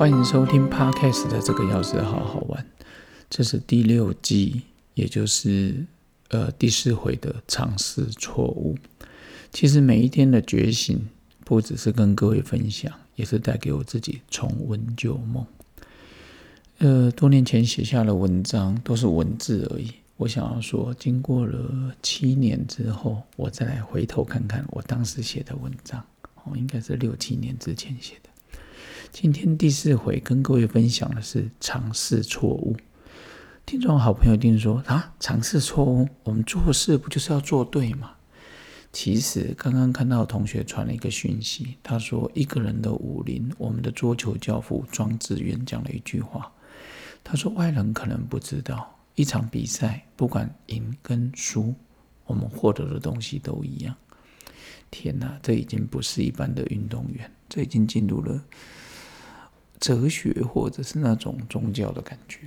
欢迎收听 Podcast 的这个钥匙好好玩，这是第六季，也就是呃第四回的尝试错误。其实每一天的觉醒，不只是跟各位分享，也是带给我自己重温旧梦。呃，多年前写下的文章都是文字而已。我想要说，经过了七年之后，我再来回头看看我当时写的文章，哦，应该是六七年之前写的。今天第四回跟各位分享的是尝试错误。听众好朋友一定说啊，尝试错误，我们做事不就是要做对吗？其实刚刚看到同学传了一个讯息，他说一个人的武林，我们的桌球教父庄子渊讲了一句话，他说外人可能不知道，一场比赛不管赢跟输，我们获得的东西都一样。天哪，这已经不是一般的运动员，这已经进入了。哲学或者是那种宗教的感觉，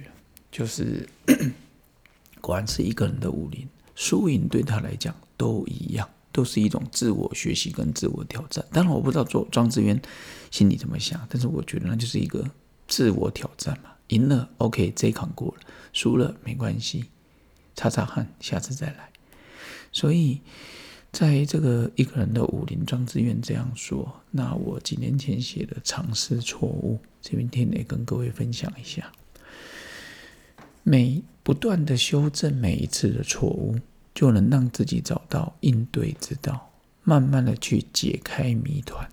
就是 果然是一个人的武林，输赢对他来讲都一样，都是一种自我学习跟自我挑战。当然我不知道庄庄志渊心里怎么想，但是我觉得那就是一个自我挑战嘛。赢了，OK，这一坎过了；输了没关系，擦擦汗，下次再来。所以。在这个一个人的武林庄志愿这样说，那我几年前写的尝试错误，这边天也跟各位分享一下。每不断的修正每一次的错误，就能让自己找到应对之道，慢慢的去解开谜团，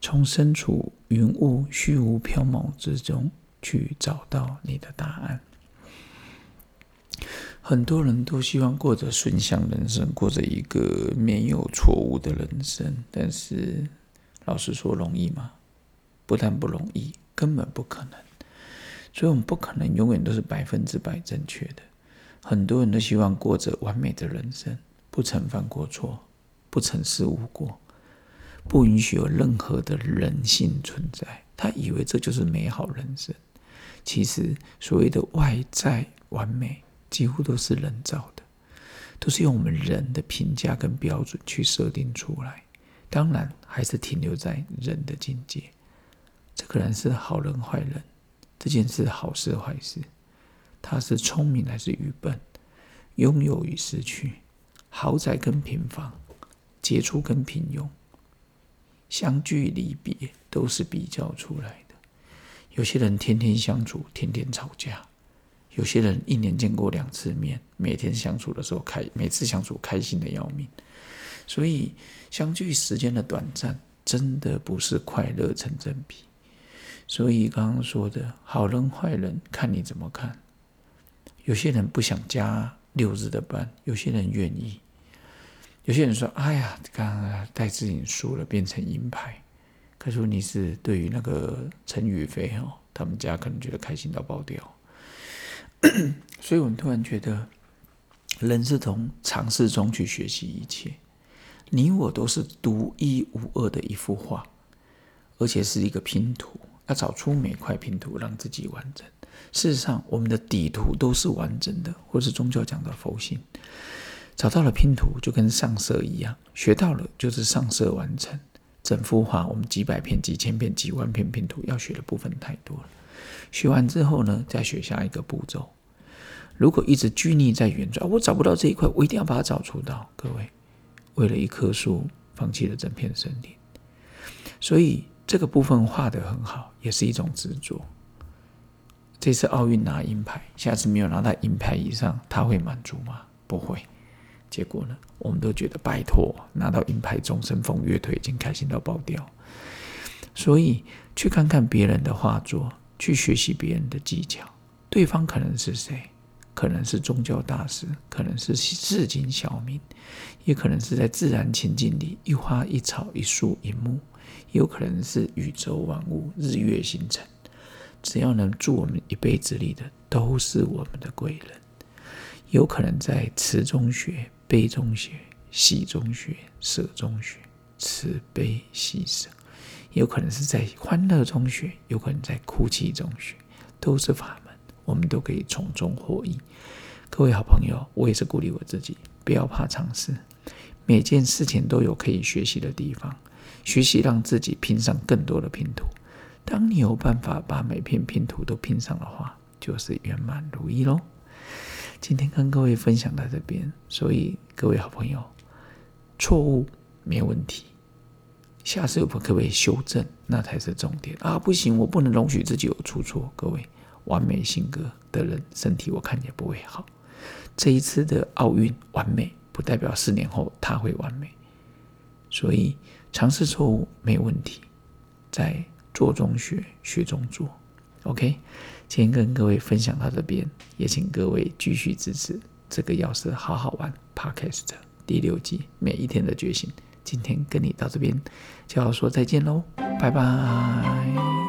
从身处云雾虚无缥缈之中去找到你的答案。很多人都希望过着顺向人生，过着一个没有错误的人生。但是，老实说，容易吗？不但不容易，根本不可能。所以，我们不可能永远都是百分之百正确的。很多人都希望过着完美的人生，不曾犯过错，不曾失误过，不允许有任何的人性存在。他以为这就是美好人生。其实，所谓的外在完美。几乎都是人造的，都是用我们人的评价跟标准去设定出来。当然，还是停留在人的境界。这个人是好人坏人，这件事好事坏事，他是聪明还是愚笨，拥有与失去，豪宅跟平房，杰出跟平庸，相聚离别，都是比较出来的。有些人天天相处，天天吵架。有些人一年见过两次面，每天相处的时候开，每次相处开心的要命。所以相聚时间的短暂，真的不是快乐成正比。所以刚刚说的好人坏人，看你怎么看。有些人不想加六日的班，有些人愿意。有些人说：“哎呀，刚刚戴志颖输了，变成银牌。”可是你是对于那个陈宇飞哦，他们家可能觉得开心到爆掉。所以，我们突然觉得，人是从尝试中去学习一切。你我都是独一无二的一幅画，而且是一个拼图。要找出每块拼图，让自己完整。事实上，我们的底图都是完整的，或是宗教讲的佛性。找到了拼图，就跟上色一样，学到了就是上色完成。整幅画，我们几百片、几千片、几万片拼图，要学的部分太多了。学完之后呢，再学下一个步骤。如果一直拘泥在原状，我找不到这一块，我一定要把它找出到。各位，为了一棵树，放弃了整片森林，所以这个部分画得很好，也是一种执着。这次奥运拿银牌，下次没有拿到银牌以上，他会满足吗？不会。结果呢，我们都觉得拜托，拿到银牌，终身风乐腿已经开心到爆掉。所以去看看别人的画作，去学习别人的技巧，对方可能是谁？可能是宗教大师，可能是市井小民，也可能是在自然情境里一花一草一树一木，有可能是宇宙万物日月星辰。只要能助我们一辈子里的，都是我们的贵人。有可能在慈中学、悲中学、喜中学、舍中学，慈悲喜舍；有可能是在欢乐中学，有可能在哭泣中学，都是法。我们都可以从中获益。各位好朋友，我也是鼓励我自己，不要怕尝试，每件事情都有可以学习的地方，学习让自己拼上更多的拼图，当你有办法把每片拼图都拼上的话，就是圆满如意喽。今天跟各位分享到这边，所以各位好朋友，错误没有问题，下次我们可不可以修正？那才是重点啊！不行，我不能容许自己有出错。各位，完美性格的人，身体我看也不会好。这一次的奥运完美，不代表四年后他会完美。所以尝试错误没问题，在做中学，学中做。OK，今天跟各位分享到这边，也请各位继续支持这个钥匙好好玩 Podcast 第六季每一天的觉醒。今天跟你到这边就要说再见喽，拜拜。